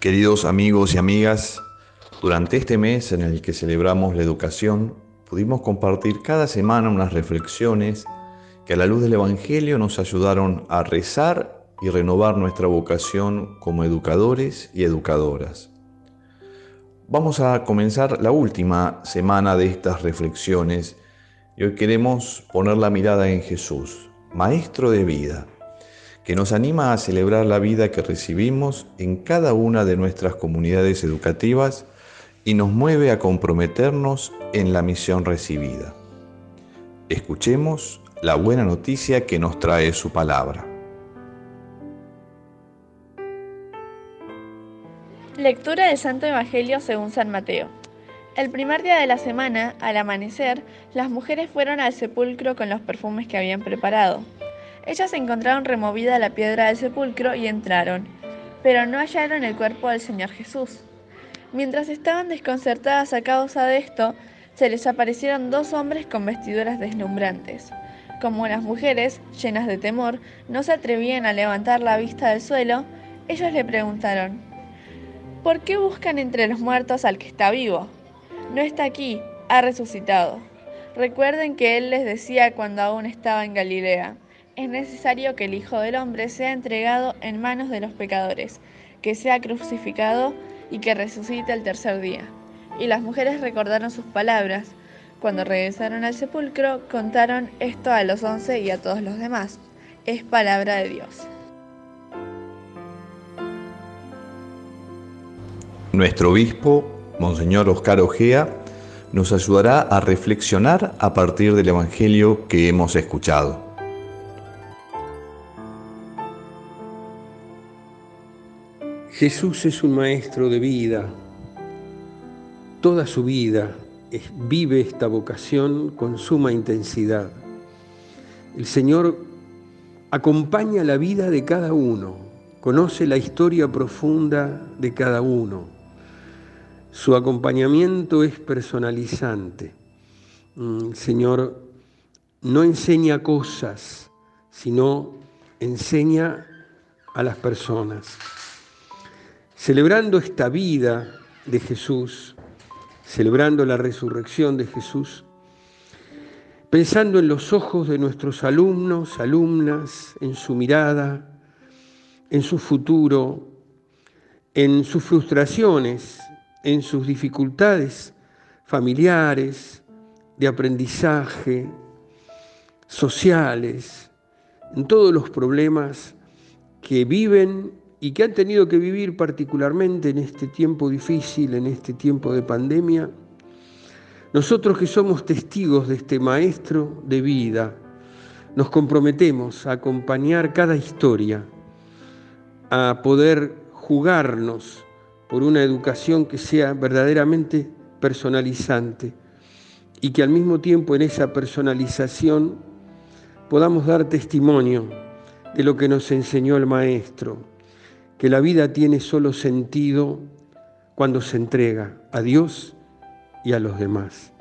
Queridos amigos y amigas, durante este mes en el que celebramos la educación, pudimos compartir cada semana unas reflexiones que a la luz del Evangelio nos ayudaron a rezar y renovar nuestra vocación como educadores y educadoras. Vamos a comenzar la última semana de estas reflexiones y hoy queremos poner la mirada en Jesús, Maestro de vida que nos anima a celebrar la vida que recibimos en cada una de nuestras comunidades educativas y nos mueve a comprometernos en la misión recibida. Escuchemos la buena noticia que nos trae su palabra. Lectura del Santo Evangelio según San Mateo. El primer día de la semana, al amanecer, las mujeres fueron al sepulcro con los perfumes que habían preparado. Ellas encontraron removida la piedra del sepulcro y entraron, pero no hallaron el cuerpo del Señor Jesús. Mientras estaban desconcertadas a causa de esto, se les aparecieron dos hombres con vestiduras deslumbrantes. Como las mujeres, llenas de temor, no se atrevían a levantar la vista del suelo, ellos le preguntaron, ¿por qué buscan entre los muertos al que está vivo? No está aquí, ha resucitado. Recuerden que Él les decía cuando aún estaba en Galilea es necesario que el Hijo del Hombre sea entregado en manos de los pecadores, que sea crucificado y que resucite el tercer día. Y las mujeres recordaron sus palabras. Cuando regresaron al sepulcro, contaron esto a los once y a todos los demás. Es palabra de Dios. Nuestro obispo, Monseñor Oscar Ojea, nos ayudará a reflexionar a partir del Evangelio que hemos escuchado. Jesús es un maestro de vida. Toda su vida vive esta vocación con suma intensidad. El Señor acompaña la vida de cada uno, conoce la historia profunda de cada uno. Su acompañamiento es personalizante. Mm, el Señor no enseña cosas, sino enseña a las personas. Celebrando esta vida de Jesús, celebrando la resurrección de Jesús, pensando en los ojos de nuestros alumnos, alumnas, en su mirada, en su futuro, en sus frustraciones, en sus dificultades familiares, de aprendizaje, sociales, en todos los problemas que viven y que han tenido que vivir particularmente en este tiempo difícil, en este tiempo de pandemia, nosotros que somos testigos de este maestro de vida, nos comprometemos a acompañar cada historia, a poder jugarnos por una educación que sea verdaderamente personalizante y que al mismo tiempo en esa personalización podamos dar testimonio de lo que nos enseñó el maestro que la vida tiene solo sentido cuando se entrega a Dios y a los demás.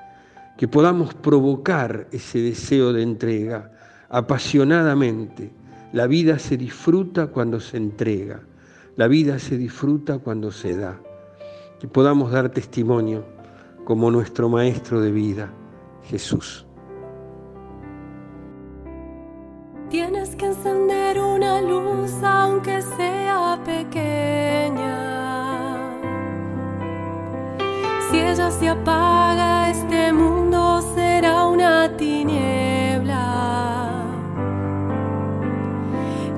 Que podamos provocar ese deseo de entrega apasionadamente. La vida se disfruta cuando se entrega. La vida se disfruta cuando se da. Que podamos dar testimonio como nuestro Maestro de vida, Jesús. Tienes que encender una luz aunque sea pequeña. Si ella se apaga, este mundo será una tiniebla.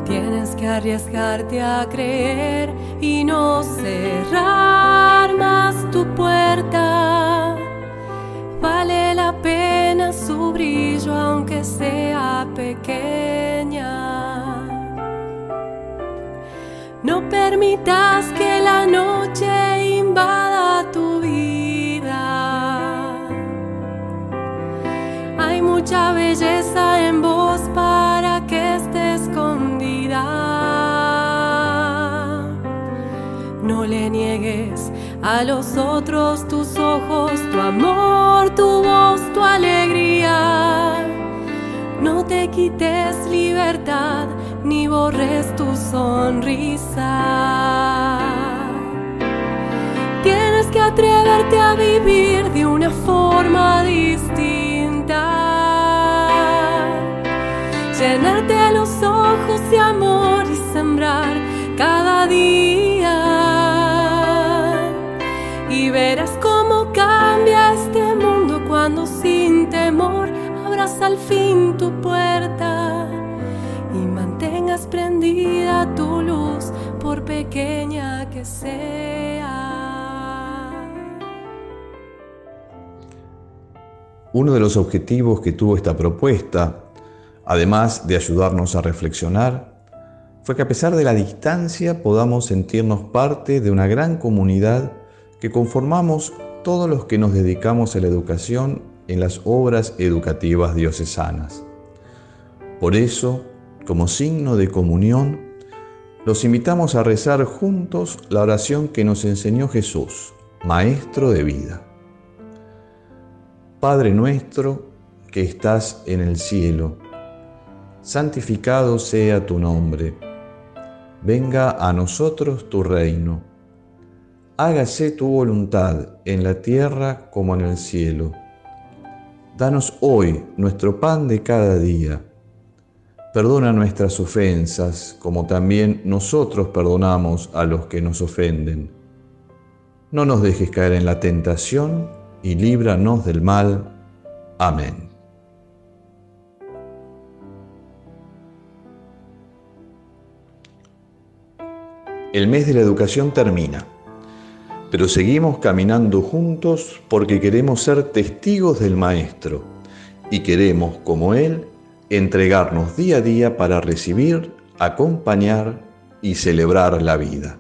Tienes que arriesgarte a creer y no cerrar más tu puerta. Vale la pena su brillo aunque sea pequeña. Permitas que la noche invada tu vida. Hay mucha belleza en vos para que esté escondida. No le niegues a los otros tus ojos, tu amor, tu voz, tu alegría. No te quites libertad ni borres tu sonrisa. atreverte a vivir de una forma distinta. Llenarte los ojos de amor y sembrar cada día. Y verás cómo cambia este mundo cuando sin temor abras al fin tu puerta tu luz por pequeña que sea. Uno de los objetivos que tuvo esta propuesta, además de ayudarnos a reflexionar, fue que a pesar de la distancia podamos sentirnos parte de una gran comunidad que conformamos todos los que nos dedicamos a la educación en las obras educativas diocesanas. Por eso, como signo de comunión, los invitamos a rezar juntos la oración que nos enseñó Jesús, Maestro de vida. Padre nuestro que estás en el cielo, santificado sea tu nombre, venga a nosotros tu reino, hágase tu voluntad en la tierra como en el cielo. Danos hoy nuestro pan de cada día. Perdona nuestras ofensas como también nosotros perdonamos a los que nos ofenden. No nos dejes caer en la tentación y líbranos del mal. Amén. El mes de la educación termina, pero seguimos caminando juntos porque queremos ser testigos del Maestro y queremos, como Él, entregarnos día a día para recibir, acompañar y celebrar la vida.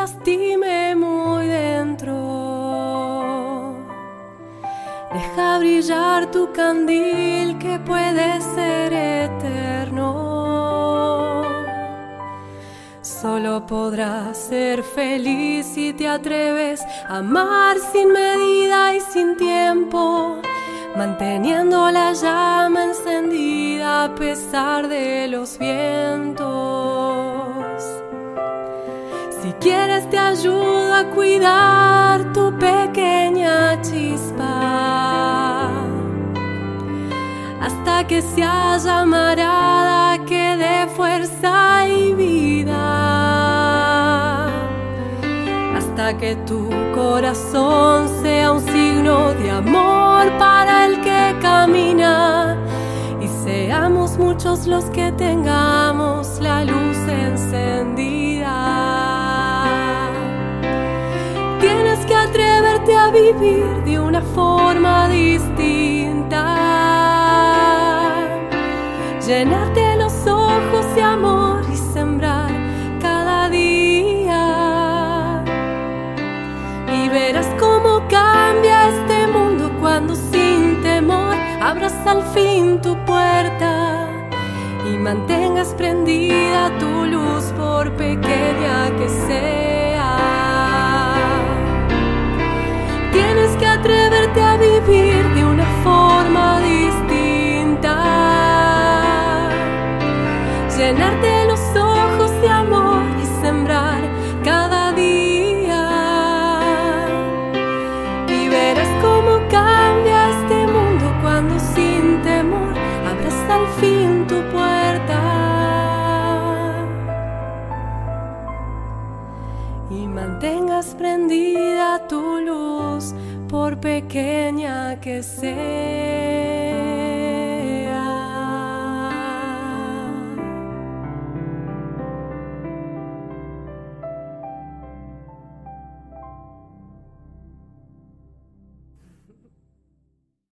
lastime muy dentro. Deja brillar tu candil que puede ser eterno. Solo podrás ser feliz si te atreves a amar sin medida y sin tiempo, manteniendo la llama encendida a pesar de los vientos. Si quieres te ayudo a cuidar tu pequeña chispa hasta que se haya amarada que fuerza y vida hasta que tu corazón sea un signo de amor para el que camina y seamos muchos los que tengamos la luz encendida. atreverte a vivir de una forma distinta. Llenarte los ojos mantengas prendida tu luz mantengas prendida tu luz por pequeña que sea.